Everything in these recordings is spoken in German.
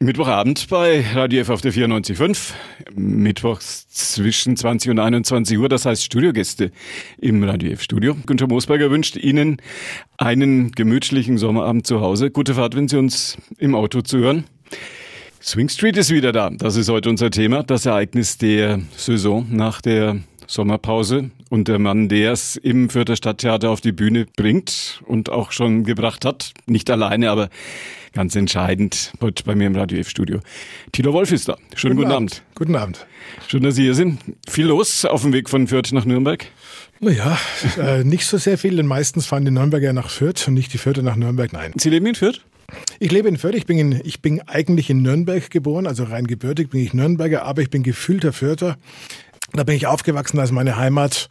Mittwochabend bei Radio F auf der 94.5. Mittwochs zwischen 20 und 21 Uhr, das heißt Studiogäste im Radio F Studio. Günter Moosberger wünscht Ihnen einen gemütlichen Sommerabend zu Hause. Gute Fahrt, wenn Sie uns im Auto zuhören. Swing Street ist wieder da. Das ist heute unser Thema. Das Ereignis der Saison nach der Sommerpause und der Mann, der es im Fürther Stadttheater auf die Bühne bringt und auch schon gebracht hat. Nicht alleine, aber ganz entscheidend heute bei mir im Radio F-Studio. Tilo Wolf ist da. Schönen guten, guten Abend. Abend. Guten Abend. Schön, dass Sie hier sind. Viel los auf dem Weg von Fürth nach Nürnberg? Naja, äh, nicht so sehr viel, denn meistens fahren die Nürnberger nach Fürth und nicht die Fürther nach Nürnberg. Nein. Sie leben in Fürth? Ich lebe in Fürth. Ich bin, in, ich bin eigentlich in Nürnberg geboren, also rein gebürtig bin ich Nürnberger, aber ich bin gefühlter Fürther. Da bin ich aufgewachsen, ist meine Heimat.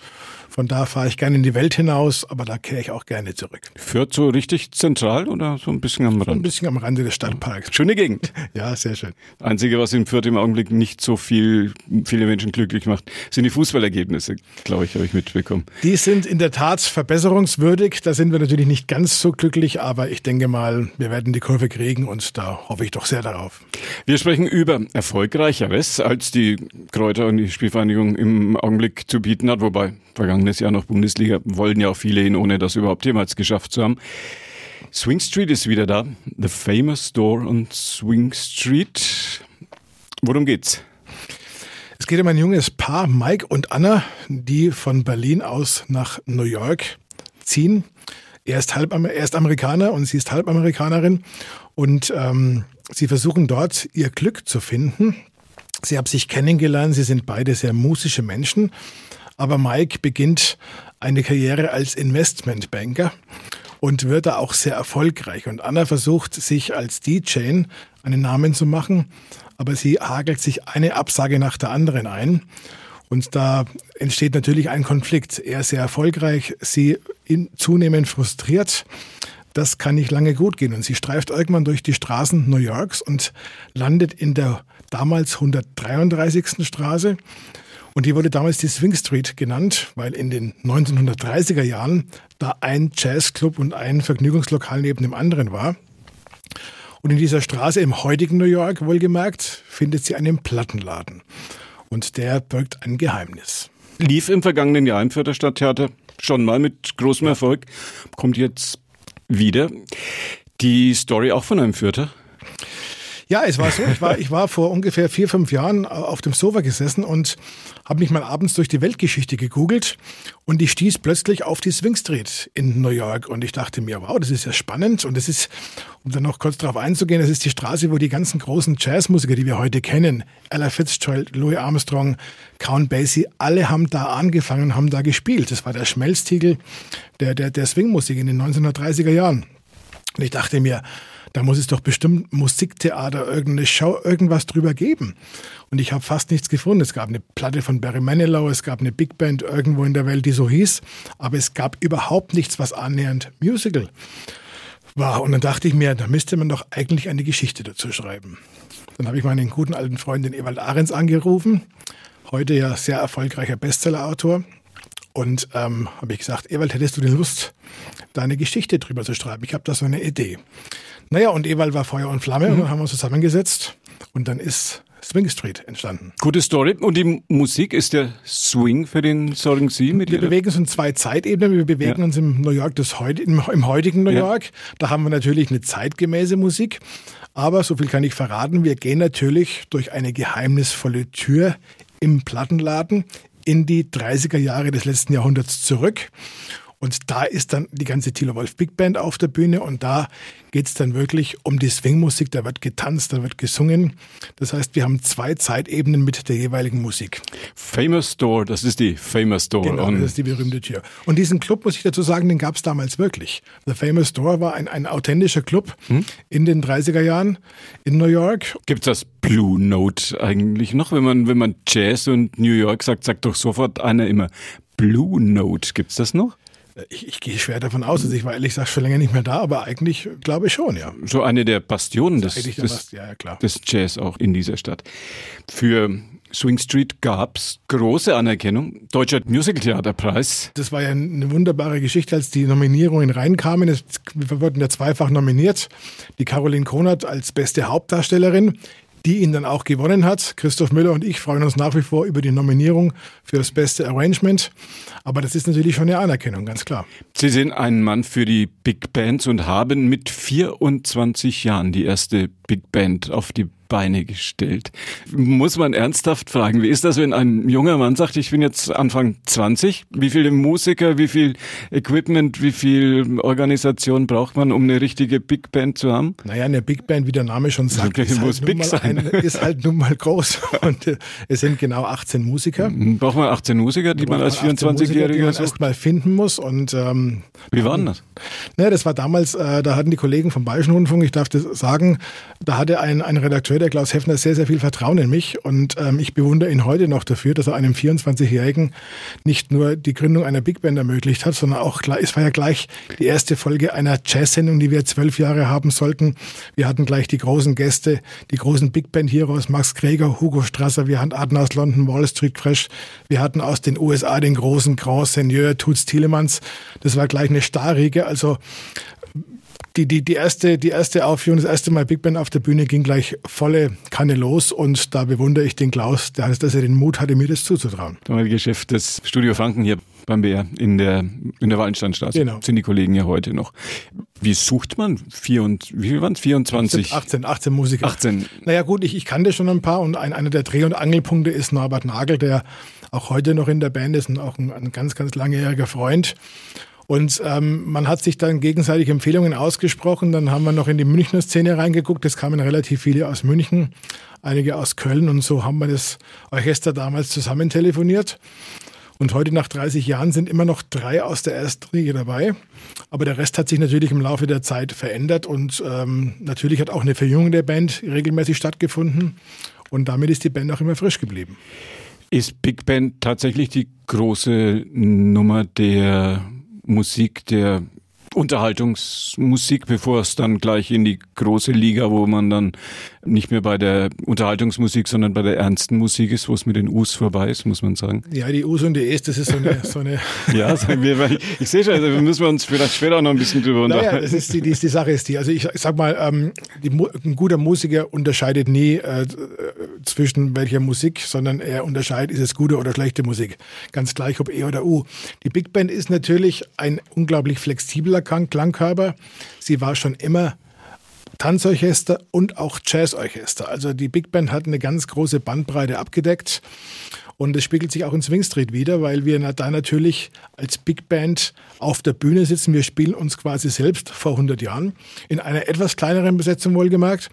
Von da fahre ich gerne in die Welt hinaus, aber da kehre ich auch gerne zurück. Fürth so richtig zentral oder so ein bisschen am Rand? So ein bisschen am Rande des Stadtparks. Schöne Gegend. Ja, sehr schön. Einzige, was in Fürth im Augenblick nicht so viel, viele Menschen glücklich macht, sind die Fußballergebnisse, glaube ich, habe ich mitbekommen. Die sind in der Tat verbesserungswürdig. Da sind wir natürlich nicht ganz so glücklich, aber ich denke mal, wir werden die Kurve kriegen und da hoffe ich doch sehr darauf. Wir sprechen über Erfolgreicheres, als die Kräuter und die Spielvereinigung im Augenblick zu bieten hat, wobei vergangenes Jahr noch Bundesliga, wollen ja auch viele hin, ohne das überhaupt jemals geschafft zu haben. Swing Street ist wieder da. The Famous Store on Swing Street. Worum geht's? Es geht um ein junges Paar, Mike und Anna, die von Berlin aus nach New York ziehen. Er ist, halb, er ist Amerikaner und sie ist Halbamerikanerin. Und ähm, sie versuchen dort ihr Glück zu finden. Sie haben sich kennengelernt, sie sind beide sehr musische Menschen. Aber Mike beginnt eine Karriere als Investmentbanker und wird da auch sehr erfolgreich. Und Anna versucht sich als DJ einen Namen zu machen, aber sie hagelt sich eine Absage nach der anderen ein. Und da entsteht natürlich ein Konflikt. Er sehr erfolgreich, sie zunehmend frustriert. Das kann nicht lange gut gehen. Und sie streift irgendwann durch die Straßen New Yorks und landet in der damals 133. Straße und die wurde damals die Swing Street genannt, weil in den 1930er Jahren da ein Jazzclub und ein Vergnügungslokal neben dem anderen war. Und in dieser Straße im heutigen New York, wohlgemerkt, findet sie einen Plattenladen. Und der birgt ein Geheimnis. Lief im vergangenen Jahr im Förderstadttheater schon mal mit großem Erfolg, kommt jetzt wieder. Die Story auch von einem Fürther? Ja, es war so. Ich war, ich war vor ungefähr vier, fünf Jahren auf dem Sofa gesessen und habe mich mal abends durch die Weltgeschichte gegoogelt und ich stieß plötzlich auf die Swing Street in New York und ich dachte mir, wow, das ist ja spannend und das ist, um dann noch kurz darauf einzugehen, das ist die Straße, wo die ganzen großen Jazzmusiker, die wir heute kennen, Ella Fitzgerald, Louis Armstrong, Count Basie, alle haben da angefangen, haben da gespielt. Das war der Schmelztiegel der, der, der Swingmusik in den 1930er Jahren. Und ich dachte mir, da muss es doch bestimmt Musiktheater, irgendeine Show, irgendwas drüber geben. Und ich habe fast nichts gefunden. Es gab eine Platte von Barry Manilow, es gab eine Big Band irgendwo in der Welt, die so hieß, aber es gab überhaupt nichts, was annähernd Musical war. Und dann dachte ich mir, da müsste man doch eigentlich eine Geschichte dazu schreiben. Dann habe ich meinen guten alten Freund, den Ewald Ahrens, angerufen. Heute ja sehr erfolgreicher Bestsellerautor. Und ähm, habe ich gesagt, Ewald, hättest du denn Lust, da eine Geschichte drüber zu schreiben? Ich habe da so eine Idee. Naja, und Ewald war Feuer und Flamme mhm. und dann haben wir uns zusammengesetzt und dann ist Swing Street entstanden. Gute Story. Und die Musik ist der Swing für den Song Sie mit Wir bewegen uns in zwei Zeitebenen. Wir bewegen ja. uns im New York des heut, im, im, heutigen New York. Ja. Da haben wir natürlich eine zeitgemäße Musik. Aber so viel kann ich verraten. Wir gehen natürlich durch eine geheimnisvolle Tür im Plattenladen in die 30er Jahre des letzten Jahrhunderts zurück. Und da ist dann die ganze Thilo Wolf Big Band auf der Bühne und da geht es dann wirklich um die Swingmusik. Da wird getanzt, da wird gesungen. Das heißt, wir haben zwei Zeitebenen mit der jeweiligen Musik. Famous Store, das ist die Famous Store. Genau, das ist die berühmte Tür. Und diesen Club, muss ich dazu sagen, den gab es damals wirklich. The Famous Store war ein, ein authentischer Club hm? in den 30er Jahren in New York. Gibt es das Blue Note eigentlich noch? Wenn man, wenn man Jazz und New York sagt, sagt doch sofort einer immer Blue Note. Gibt es das noch? Ich, ich gehe schwer davon aus, also ich war ehrlich gesagt schon länger nicht mehr da, aber eigentlich glaube ich schon, ja. So eine der Bastionen des, des, ja, des Jazz auch in dieser Stadt. Für Swing Street gab es große Anerkennung. Deutscher Musical-Theaterpreis. Das war ja eine wunderbare Geschichte, als die Nominierungen reinkamen. Wir wurden ja zweifach nominiert. Die Caroline Konert als beste Hauptdarstellerin die ihn dann auch gewonnen hat. Christoph Müller und ich freuen uns nach wie vor über die Nominierung für das beste Arrangement. Aber das ist natürlich schon eine Anerkennung, ganz klar. Sie sind ein Mann für die Big Bands und haben mit 24 Jahren die erste Big Band auf die Beine gestellt. Muss man ernsthaft fragen, wie ist das, wenn ein junger Mann sagt, ich bin jetzt Anfang 20? Wie viele Musiker, wie viel Equipment, wie viel Organisation braucht man, um eine richtige Big Band zu haben? Naja, eine Big Band, wie der Name schon sagt, ist, halt big sein. Ein, ist halt nun mal groß. Und äh, es sind genau 18 Musiker. Mhm. Braucht man 18 Musiker, die man als 24-Jähriger die man erstmal finden muss. Und, ähm, wie waren das? Naja, das war damals, äh, da hatten die Kollegen vom Bayerischen Rundfunk, ich darf das sagen, da hatte ein, ein Redakteur Der Klaus Heffner, sehr, sehr viel Vertrauen in mich und ähm, ich bewundere ihn heute noch dafür, dass er einem 24-Jährigen nicht nur die Gründung einer Big Band ermöglicht hat, sondern auch, es war ja gleich die erste Folge einer Jazz-Sendung, die wir zwölf Jahre haben sollten. Wir hatten gleich die großen Gäste, die großen Big Band-Heroes, Max Greger, Hugo Strasser, wir hatten Adner aus London, Wall Street Fresh, wir hatten aus den USA den großen Grand Seigneur Toots Tielemans. Das war gleich eine Starriege, also die, die, die, erste, die erste Aufführung, das erste Mal Big Band auf der Bühne ging gleich volle Kanne los und da bewundere ich den Klaus, dass er den Mut hatte, mir das zuzutrauen. Damalige Geschäft des Studio Franken hier beim BR in der, in der Wallensteinstraße. Genau. Sind die Kollegen ja heute noch. Wie sucht man? Vier und, wie viel waren es? 24? 18, 18 Musiker. 18. Naja gut, ich, ich kannte schon ein paar und ein, einer der Dreh- und Angelpunkte ist Norbert Nagel, der auch heute noch in der Band ist und auch ein, ein ganz, ganz langjähriger Freund. Und ähm, man hat sich dann gegenseitig Empfehlungen ausgesprochen. Dann haben wir noch in die Münchner Szene reingeguckt. Es kamen relativ viele aus München, einige aus Köln. Und so haben wir das Orchester damals zusammen telefoniert. Und heute nach 30 Jahren sind immer noch drei aus der ersten Riege dabei. Aber der Rest hat sich natürlich im Laufe der Zeit verändert und ähm, natürlich hat auch eine Verjüngung der Band regelmäßig stattgefunden. Und damit ist die Band auch immer frisch geblieben. Ist Big Band tatsächlich die große Nummer der Musik der Unterhaltungsmusik, bevor es dann gleich in die große Liga, wo man dann nicht mehr bei der Unterhaltungsmusik, sondern bei der ernsten Musik ist, wo es mit den U's vorbei ist, muss man sagen. Ja, die U's und die E's, das ist so eine... So eine ja, sagen wir, ich, ich sehe schon, also müssen wir uns vielleicht später auch noch ein bisschen drüber unterhalten. Naja, das ist die, die, die Sache ist die, also ich, ich sag mal, ähm, die, ein guter Musiker unterscheidet nie äh, zwischen welcher Musik, sondern er unterscheidet, ist es gute oder schlechte Musik. Ganz gleich, ob E oder U. Die Big Band ist natürlich ein unglaublich flexibler Klangkörper. Sie war schon immer Tanzorchester und auch Jazzorchester. Also die Big Band hat eine ganz große Bandbreite abgedeckt. Und es spiegelt sich auch in Swing Street wieder, weil wir da natürlich als Big Band auf der Bühne sitzen. Wir spielen uns quasi selbst vor 100 Jahren in einer etwas kleineren Besetzung wohlgemerkt.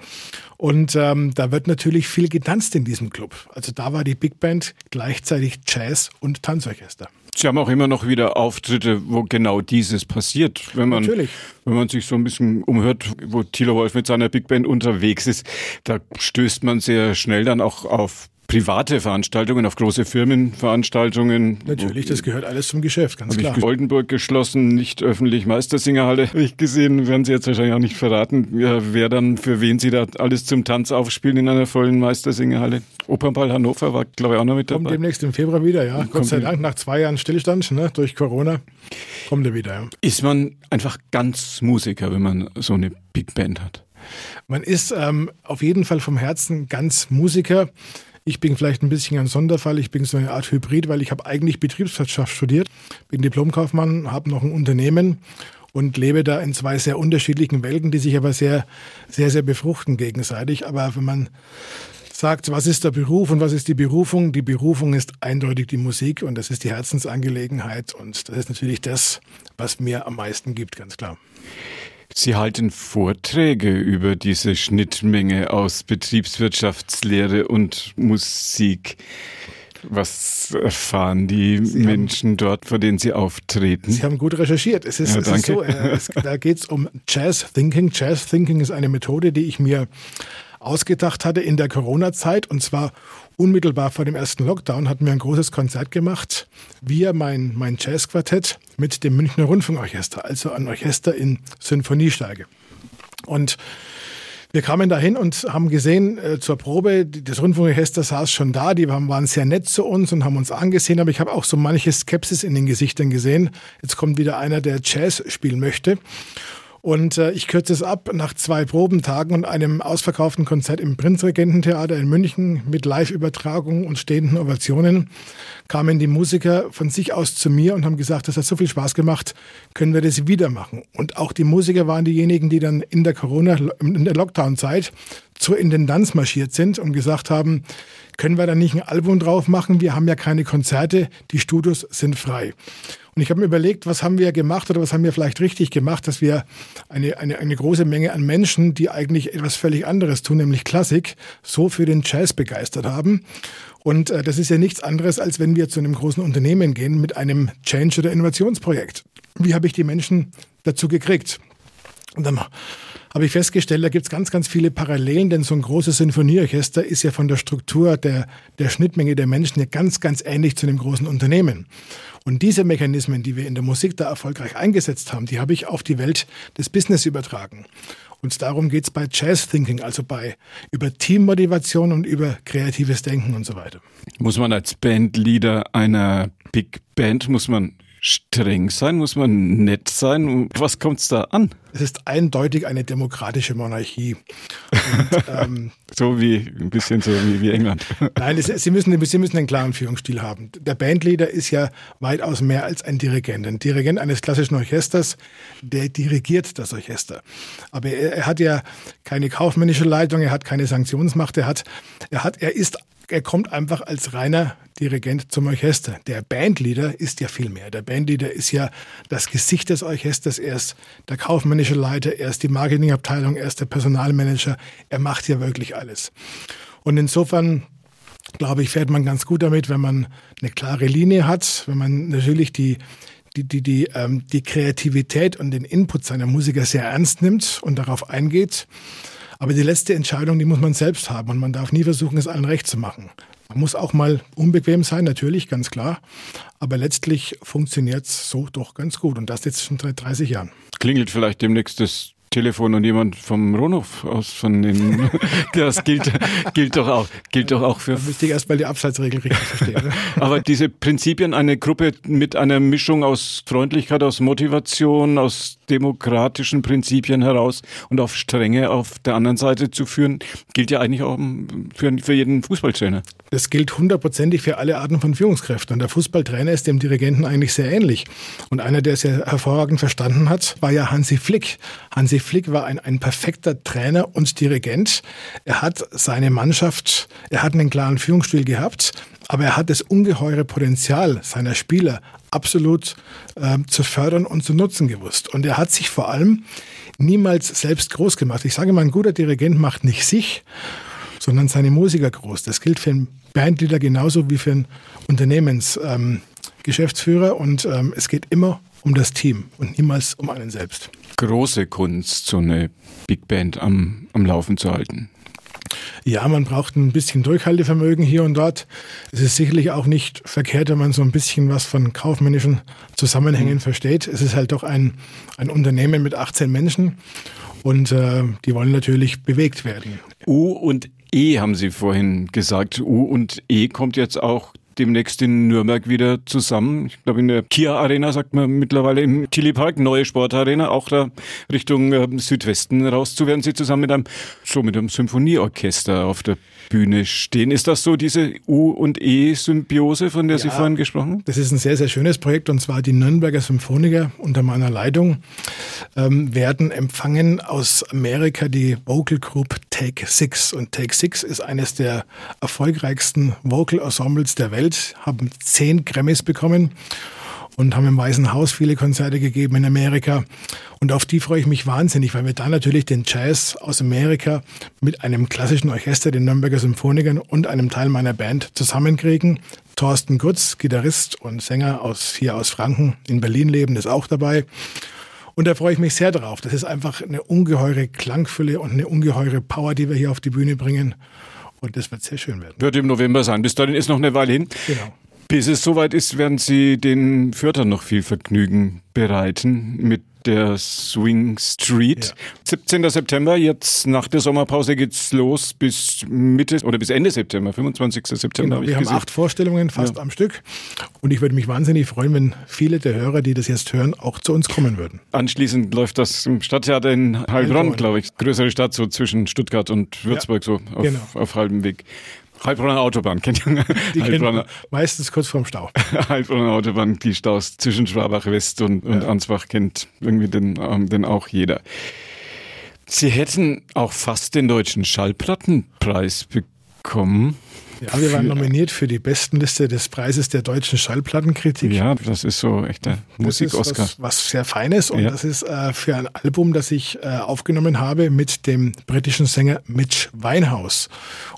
Und ähm, da wird natürlich viel getanzt in diesem Club. Also da war die Big Band gleichzeitig Jazz- und Tanzorchester. Sie haben auch immer noch wieder Auftritte, wo genau dieses passiert. Wenn man, Natürlich. Wenn man sich so ein bisschen umhört, wo Thilo Wolf mit seiner Big Band unterwegs ist, da stößt man sehr schnell dann auch auf private Veranstaltungen, auf große Firmenveranstaltungen. Natürlich, das gehört alles zum Geschäft, ganz klar. Ich Oldenburg geschlossen, nicht öffentlich Meistersingerhalle. Habe ich gesehen, werden Sie jetzt wahrscheinlich auch nicht verraten, wer dann für wen Sie da alles zum Tanz aufspielen in einer vollen Meistersingerhalle. Opernball Hannover war, glaube ich, auch noch mit dabei. Kommt demnächst im Februar wieder, ja. Gott sei Dank, nach zwei Jahren Stillstand ne, durch Corona, kommt er wieder, ja. Ist man einfach ganz Musiker, wenn man so eine Big Band hat? Man ist ähm, auf jeden Fall vom Herzen ganz Musiker. Ich bin vielleicht ein bisschen ein Sonderfall. Ich bin so eine Art Hybrid, weil ich habe eigentlich Betriebswirtschaft studiert, bin Diplomkaufmann, habe noch ein Unternehmen und lebe da in zwei sehr unterschiedlichen Welten, die sich aber sehr, sehr, sehr befruchten gegenseitig. Aber wenn man sagt, was ist der Beruf und was ist die Berufung? Die Berufung ist eindeutig die Musik und das ist die Herzensangelegenheit und das ist natürlich das, was mir am meisten gibt, ganz klar. Sie halten Vorträge über diese Schnittmenge aus Betriebswirtschaftslehre und Musik. Was erfahren die Sie Menschen haben, dort, vor denen Sie auftreten? Sie haben gut recherchiert. Es ist, ja, es ist so, äh, es, da geht es um Jazz Thinking. Jazz Thinking ist eine Methode, die ich mir ausgedacht hatte in der Corona-Zeit und zwar unmittelbar vor dem ersten Lockdown hatten wir ein großes Konzert gemacht. Wir, mein, mein Jazzquartett mit dem Münchner Rundfunkorchester, also ein Orchester in Sinfoniestärke. Und Wir kamen dahin und haben gesehen äh, zur Probe, das Rundfunkorchester saß schon da, die waren, waren sehr nett zu uns und haben uns angesehen, aber ich habe auch so manche Skepsis in den Gesichtern gesehen. Jetzt kommt wieder einer, der Jazz spielen möchte. Und äh, ich kürze es ab, nach zwei Probentagen und einem ausverkauften Konzert im Prinzregententheater in München mit Live-Übertragung und stehenden Ovationen kamen die Musiker von sich aus zu mir und haben gesagt, das hat so viel Spaß gemacht, können wir das wieder machen. Und auch die Musiker waren diejenigen, die dann in der Corona, in der Lockdown-Zeit zur Intendanz marschiert sind und gesagt haben, können wir da nicht ein Album drauf machen? Wir haben ja keine Konzerte, die Studios sind frei. Und ich habe mir überlegt, was haben wir gemacht oder was haben wir vielleicht richtig gemacht, dass wir eine, eine, eine große Menge an Menschen, die eigentlich etwas völlig anderes tun, nämlich Klassik, so für den Jazz begeistert haben. Und äh, das ist ja nichts anderes, als wenn wir zu einem großen Unternehmen gehen mit einem Change- oder Innovationsprojekt. Wie habe ich die Menschen dazu gekriegt? Und dann habe ich festgestellt, da gibt es ganz, ganz viele Parallelen, denn so ein großes Sinfonieorchester ist ja von der Struktur der, der Schnittmenge der Menschen ja ganz, ganz ähnlich zu einem großen Unternehmen. Und diese Mechanismen, die wir in der Musik da erfolgreich eingesetzt haben, die habe ich auf die Welt des Business übertragen. Und darum geht es bei Jazz Thinking, also bei über Teammotivation und über kreatives Denken und so weiter. Muss man als Bandleader einer Big Band, muss man streng sein? Muss man nett sein? Was kommt es da an? Es ist eindeutig eine demokratische Monarchie. Und, ähm, so wie ein bisschen so wie, wie England. Nein, es, sie, müssen, sie müssen einen klaren Führungsstil haben. Der Bandleader ist ja weitaus mehr als ein Dirigent. Ein Dirigent eines klassischen Orchesters, der dirigiert das Orchester. Aber er, er hat ja keine kaufmännische Leitung, er hat keine Sanktionsmacht, er hat, er hat, er ist er kommt einfach als reiner Dirigent zum Orchester. Der Bandleader ist ja viel mehr. Der Bandleader ist ja das Gesicht des Orchesters. Er ist der kaufmännische Leiter, er ist die Marketingabteilung, er ist der Personalmanager. Er macht ja wirklich alles. Und insofern glaube ich, fährt man ganz gut damit, wenn man eine klare Linie hat, wenn man natürlich die die, die, die, ähm, die Kreativität und den Input seiner Musiker sehr ernst nimmt und darauf eingeht. Aber die letzte Entscheidung, die muss man selbst haben und man darf nie versuchen, es allen recht zu machen. Man muss auch mal unbequem sein, natürlich, ganz klar. Aber letztlich funktioniert es so doch ganz gut und das jetzt schon seit 30 Jahren. Klingelt vielleicht demnächst das Telefon und jemand vom Ronhof aus von den, das gilt, gilt doch auch, gilt doch auch für. Da müsste ich erstmal die Abseitsregel richtig verstehen. Ne? Aber diese Prinzipien, eine Gruppe mit einer Mischung aus Freundlichkeit, aus Motivation, aus demokratischen Prinzipien heraus und auf Strenge auf der anderen Seite zu führen, gilt ja eigentlich auch für, für jeden Fußballtrainer. Das gilt hundertprozentig für alle Arten von Führungskräften. Und der Fußballtrainer ist dem Dirigenten eigentlich sehr ähnlich. Und einer, der es ja hervorragend verstanden hat, war ja Hansi Flick. Hansi Flick war ein, ein perfekter Trainer und Dirigent. Er hat seine Mannschaft, er hat einen klaren Führungsstil gehabt, aber er hat das ungeheure Potenzial seiner Spieler absolut äh, zu fördern und zu nutzen gewusst. Und er hat sich vor allem niemals selbst groß gemacht. Ich sage mal, ein guter Dirigent macht nicht sich, sondern seine Musiker groß. Das gilt für einen Bandleader genauso wie für einen Unternehmensgeschäftsführer. Ähm, und ähm, es geht immer um das Team und niemals um einen selbst. Große Kunst, so eine Big Band am, am Laufen zu halten. Ja, man braucht ein bisschen Durchhaltevermögen hier und dort. Es ist sicherlich auch nicht verkehrt, wenn man so ein bisschen was von kaufmännischen Zusammenhängen mhm. versteht. Es ist halt doch ein, ein Unternehmen mit 18 Menschen und äh, die wollen natürlich bewegt werden. U und E haben Sie vorhin gesagt. U und E kommt jetzt auch demnächst in Nürnberg wieder zusammen. Ich glaube, in der Kia Arena sagt man mittlerweile im Tilly Park, neue Sportarena, auch da Richtung äh, Südwesten raus zu werden sie zusammen mit einem, so mit einem Symphonieorchester auf der Bühne stehen. Ist das so diese U- und E-Symbiose, von der ja, Sie vorhin gesprochen haben? Das ist ein sehr, sehr schönes Projekt und zwar die Nürnberger Symphoniker unter meiner Leitung ähm, werden empfangen aus Amerika die Vocal Group Take Six. Und Take Six ist eines der erfolgreichsten Vocal Ensembles der Welt, haben zehn Grammys bekommen und haben im Weißen Haus viele Konzerte gegeben in Amerika. Und auf die freue ich mich wahnsinnig, weil wir da natürlich den Jazz aus Amerika mit einem klassischen Orchester, den Nürnberger Symphonikern und einem Teil meiner Band zusammenkriegen. Thorsten Gutz, Gitarrist und Sänger aus hier aus Franken, in Berlin leben, ist auch dabei. Und da freue ich mich sehr drauf. Das ist einfach eine ungeheure Klangfülle und eine ungeheure Power, die wir hier auf die Bühne bringen. Und das wird sehr schön werden. Wird im November sein. Bis dahin ist noch eine Weile hin. Genau. Bis es soweit ist, werden Sie den Fürtern noch viel Vergnügen bereiten mit der Swing Street. Ja. 17. September, jetzt nach der Sommerpause geht's los bis Mitte oder bis Ende September, 25. September. Genau, wir haben acht Vorstellungen fast ja. am Stück und ich würde mich wahnsinnig freuen, wenn viele der Hörer, die das jetzt hören, auch zu uns kommen würden. Anschließend läuft das im Stadttheater in Heilbronn, glaube ich. Größere Stadt so zwischen Stuttgart und Würzburg, ja, so auf, genau. auf halbem Weg. Heilbronner Autobahn, kennt ihr? Die Heilbronner, meistens kurz vorm Stau. Heilbronner Autobahn, die Staus zwischen Schwabach West und, und ja. Ansbach kennt irgendwie den, ähm, den auch jeder. Sie hätten auch fast den deutschen Schallplattenpreis bekommen. Ja, wir waren nominiert für die Bestenliste des Preises der deutschen Schallplattenkritik. Ja, das ist so echter Musik-Oscar. Was, was, sehr Feines und ja. das ist äh, für ein Album, das ich äh, aufgenommen habe mit dem britischen Sänger Mitch Winehouse.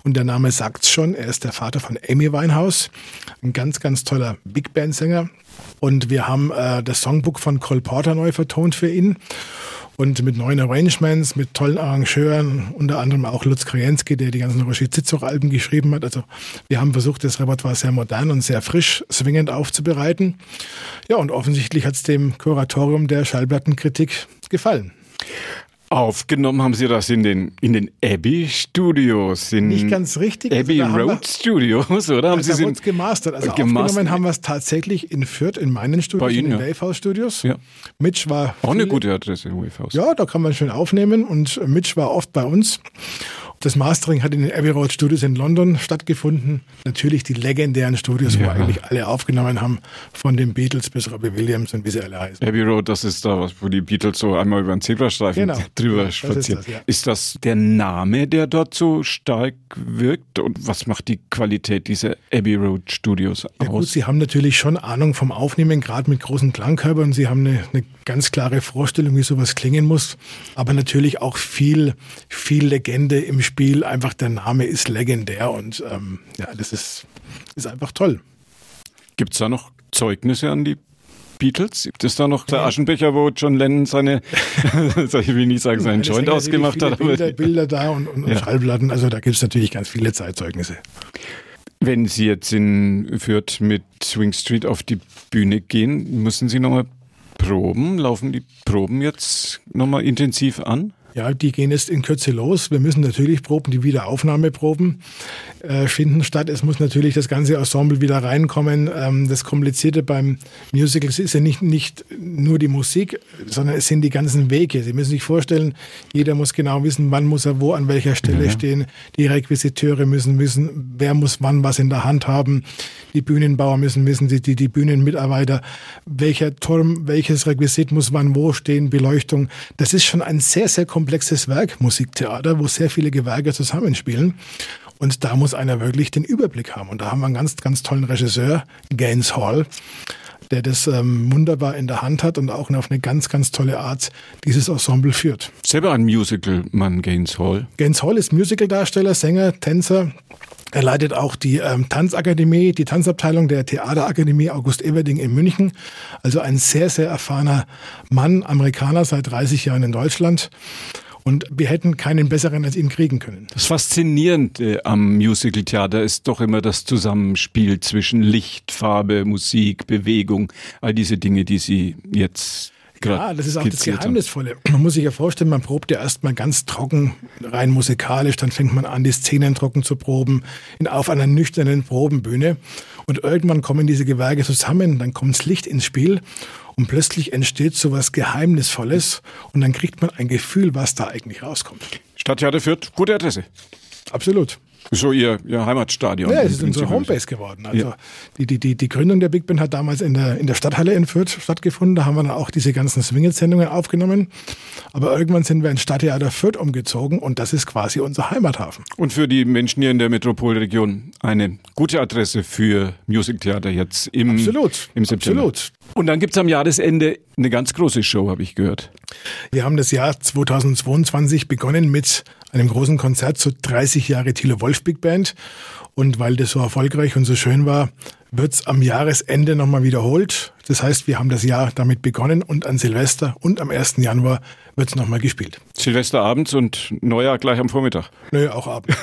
Und der Name sagt's schon, er ist der Vater von Amy Winehouse, ein ganz, ganz toller Big Band-Sänger. Und wir haben äh, das Songbook von Cole Porter neu vertont für ihn und mit neuen Arrangements, mit tollen Arrangeuren, unter anderem auch Lutz Krajenski, der die ganzen Roshi Zizok-Alben geschrieben hat. Also wir haben versucht, das Repertoire sehr modern und sehr frisch, swingend aufzubereiten. Ja, und offensichtlich hat es dem Kuratorium der Schallplattenkritik gefallen. Aufgenommen haben Sie das in den, in den Abbey Studios. In Nicht ganz richtig. Abbey also Road wir, Studios, oder? Haben Sie haben uns gemastert. Also gemastert. aufgenommen haben wir es tatsächlich in Fürth, in meinen Studios, Ihnen, in den ja. Wavehouse Studios. Ja. Mitch war... Auch eine gute Adresse, Wavehouse. Ja, da kann man schön aufnehmen und Mitch war oft bei uns. Das Mastering hat in den Abbey Road Studios in London stattgefunden. Natürlich die legendären Studios, ja. wo eigentlich alle aufgenommen haben, von den Beatles bis Robbie Williams und wie sie alle heißen. Abbey Road, das ist da, wo die Beatles so einmal über den Zebrastreifen genau. drüber ja, spazieren. Ist das, ja. ist das der Name, der dort so stark wirkt? Und was macht die Qualität dieser Abbey Road Studios aus? Ja gut, sie haben natürlich schon Ahnung vom Aufnehmen, gerade mit großen Klangkörpern. Sie haben eine, eine ganz klare Vorstellung, wie sowas klingen muss. Aber natürlich auch viel, viel Legende im Spiel. Einfach der Name ist legendär und ähm, ja, das ist, ist einfach toll. Gibt es da noch Zeugnisse an die Beatles? Gibt es da noch der Aschenbecher, wo John Lennon seine, ich will nicht sagen, seinen Joint ausgemacht hat? Bilder, Bilder da und, und, ja. Schallplatten, also da gibt es natürlich ganz viele Zeitzeugnisse. Wenn Sie jetzt in Fürth mit Swing Street auf die Bühne gehen, müssen Sie nochmal proben? Laufen die Proben jetzt nochmal intensiv an? Ja, die gehen jetzt in Kürze los. Wir müssen natürlich Proben, die Wiederaufnahmeproben äh, finden statt. Es muss natürlich das ganze Ensemble wieder reinkommen. Ähm, das Komplizierte beim Musical ist ja nicht, nicht nur die Musik, sondern es sind die ganzen Wege. Sie müssen sich vorstellen, jeder muss genau wissen, wann muss er wo an welcher Stelle ja. stehen. Die Requisiteure müssen wissen, wer muss wann was in der Hand haben. Die Bühnenbauer müssen wissen, die, die, die Bühnenmitarbeiter, welcher Turm, welches Requisit muss wann wo stehen, Beleuchtung. Das ist schon ein sehr, sehr kompliziertes komplexes Werk, Musiktheater, wo sehr viele Gewerke zusammenspielen. Und da muss einer wirklich den Überblick haben. Und da haben wir einen ganz, ganz tollen Regisseur, Gaines Hall, der das ähm, wunderbar in der Hand hat und auch auf eine ganz, ganz tolle Art dieses Ensemble führt. Selber ein Musical-Mann, Gaines Hall. Gaines Hall ist Musicaldarsteller, Sänger, Tänzer. Er leitet auch die ähm, Tanzakademie, die Tanzabteilung der Theaterakademie August Everding in München. Also ein sehr, sehr erfahrener Mann, Amerikaner seit 30 Jahren in Deutschland. Und wir hätten keinen besseren als ihn kriegen können. Das Faszinierende am Musical-Theater ist doch immer das Zusammenspiel zwischen Licht, Farbe, Musik, Bewegung, all diese Dinge, die Sie jetzt ja, das ist auch das Geheimnisvolle. Man muss sich ja vorstellen, man probt ja erstmal ganz trocken, rein musikalisch, dann fängt man an, die Szenen trocken zu proben, in, auf einer nüchternen Probenbühne. Und irgendwann kommen diese Gewerke zusammen, dann kommt das Licht ins Spiel und plötzlich entsteht so was Geheimnisvolles und dann kriegt man ein Gefühl, was da eigentlich rauskommt. Stadttheater Fürth, gute Adresse. Absolut. So ihr, ihr Heimatstadion. Ja, es ist unsere Homebase geworden. Also ja. die, die, die, die Gründung der Big Band hat damals in der, in der Stadthalle in Fürth stattgefunden. Da haben wir dann auch diese ganzen Swinget-Sendungen aufgenommen. Aber irgendwann sind wir ins Stadttheater Fürth umgezogen und das ist quasi unser Heimathafen. Und für die Menschen hier in der Metropolregion eine gute Adresse für Musiktheater jetzt im, Absolut. im September. Absolut. Und dann gibt's am Jahresende eine ganz große Show, habe ich gehört. Wir haben das Jahr 2022 begonnen mit einem großen Konzert zu 30 Jahre Thilo Wolf Big Band. Und weil das so erfolgreich und so schön war, wird es am Jahresende nochmal wiederholt. Das heißt, wir haben das Jahr damit begonnen und an Silvester und am 1. Januar wird es nochmal gespielt. Silvester abends und Neujahr gleich am Vormittag? Nö, auch abends.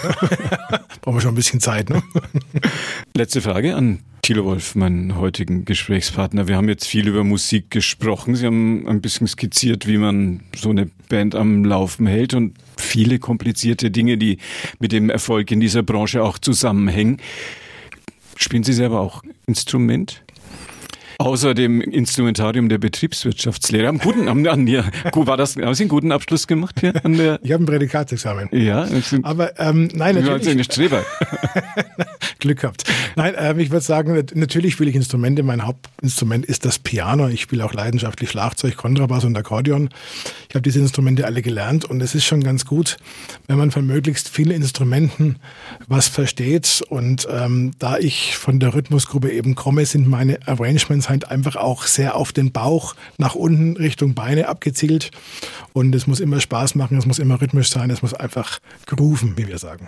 Brauchen wir schon ein bisschen Zeit. Ne? Letzte Frage an Thilo Wolf, meinen heutigen Gesprächspartner. Wir haben jetzt viel über Musik gesprochen. Sie haben ein bisschen skizziert, wie man so eine Band am Laufen hält und viele komplizierte Dinge, die mit dem Erfolg in dieser Branche auch zusammenhängen. Spielen Sie selber auch Instrument? Außer dem Instrumentarium der Betriebswirtschaftslehre. Haben, guten, haben, haben, ja, war das, haben Sie einen guten Abschluss gemacht hier an der? Ich habe ein Prädikatsexamen. Ja, aber ähm, nein, natürlich. Sind Streber. Glück gehabt. Nein, ähm, ich würde sagen, natürlich spiele ich Instrumente. Mein Hauptinstrument ist das Piano. Ich spiele auch leidenschaftlich Schlagzeug, Kontrabass und Akkordeon. Ich habe diese Instrumente alle gelernt und es ist schon ganz gut, wenn man von möglichst vielen Instrumenten was versteht. Und ähm, da ich von der Rhythmusgruppe eben komme, sind meine Arrangements halt einfach auch sehr auf den Bauch nach unten Richtung Beine abgezielt. Und es muss immer Spaß machen, es muss immer rhythmisch sein, es muss einfach grooven, wie wir sagen.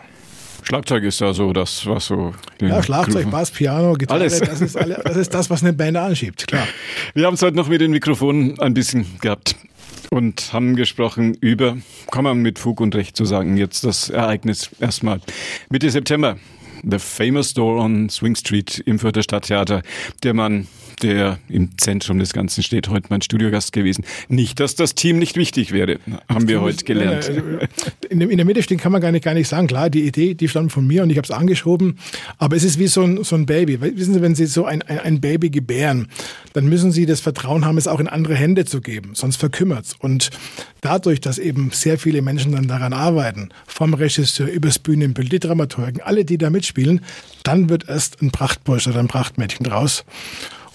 Schlagzeug ist da so das, was so. Ja, Schlagzeug, Bass, Piano, Gitarre, Alles. Das, ist alle, das ist das, was eine Band anschiebt, klar. Wir haben es heute noch mit den Mikrofonen ein bisschen gehabt und haben gesprochen über, kann man mit Fug und Recht zu sagen, jetzt das Ereignis erstmal. Mitte September, The Famous Door on Swing Street im Fürther Stadttheater, der man der im Zentrum des Ganzen steht, heute mein Studiogast gewesen. Nicht, dass das Team nicht wichtig wäre, haben wir heute gelernt. In, der Mitte stehen kann man gar nicht, gar nicht sagen. Klar, die Idee, die stammt von mir und ich habe es angeschoben. Aber es ist wie so ein, so ein Baby. Wissen Sie, wenn Sie so ein, ein Baby gebären, dann müssen Sie das Vertrauen haben, es auch in andere Hände zu geben. Sonst verkümmert es. Und dadurch, dass eben sehr viele Menschen dann daran arbeiten, vom Regisseur übers Bühnenbild, die Dramaturgen, alle, die da mitspielen, dann wird erst ein Prachtbursch oder ein Prachtmädchen draus.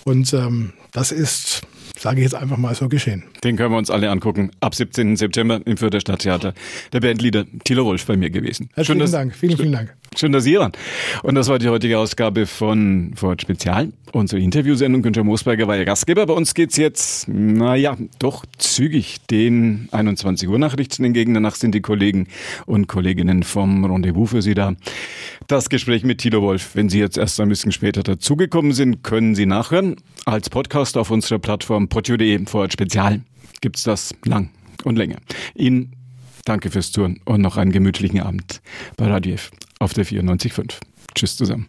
Und ähm, das ist, sage ich jetzt einfach mal so geschehen. Den können wir uns alle angucken. Ab 17. September im Fürther Stadttheater. Der Bandleader Thilo Wolf bei mir gewesen. Herzlichen schön, dass, Dank. Vielen, vielen Dank. Schön, dass Sie hier waren. Und das war die heutige Ausgabe von Vorort Spezial. Unsere Interviewsendung. Günther Moosberger war Ihr Gastgeber. Bei uns geht's jetzt, naja, doch zügig den 21 Uhr Nachrichten entgegen. Danach sind die Kollegen und Kolleginnen vom Rendezvous für Sie da. Das Gespräch mit Tilo Wolf. Wenn Sie jetzt erst ein bisschen später dazugekommen sind, können Sie nachhören. Als Podcast auf unserer Plattform podio.de Vorort Spezial gibt's das lang und länger. Ihnen danke fürs Touren und noch einen gemütlichen Abend bei Radio F auf der 94.5. Tschüss zusammen.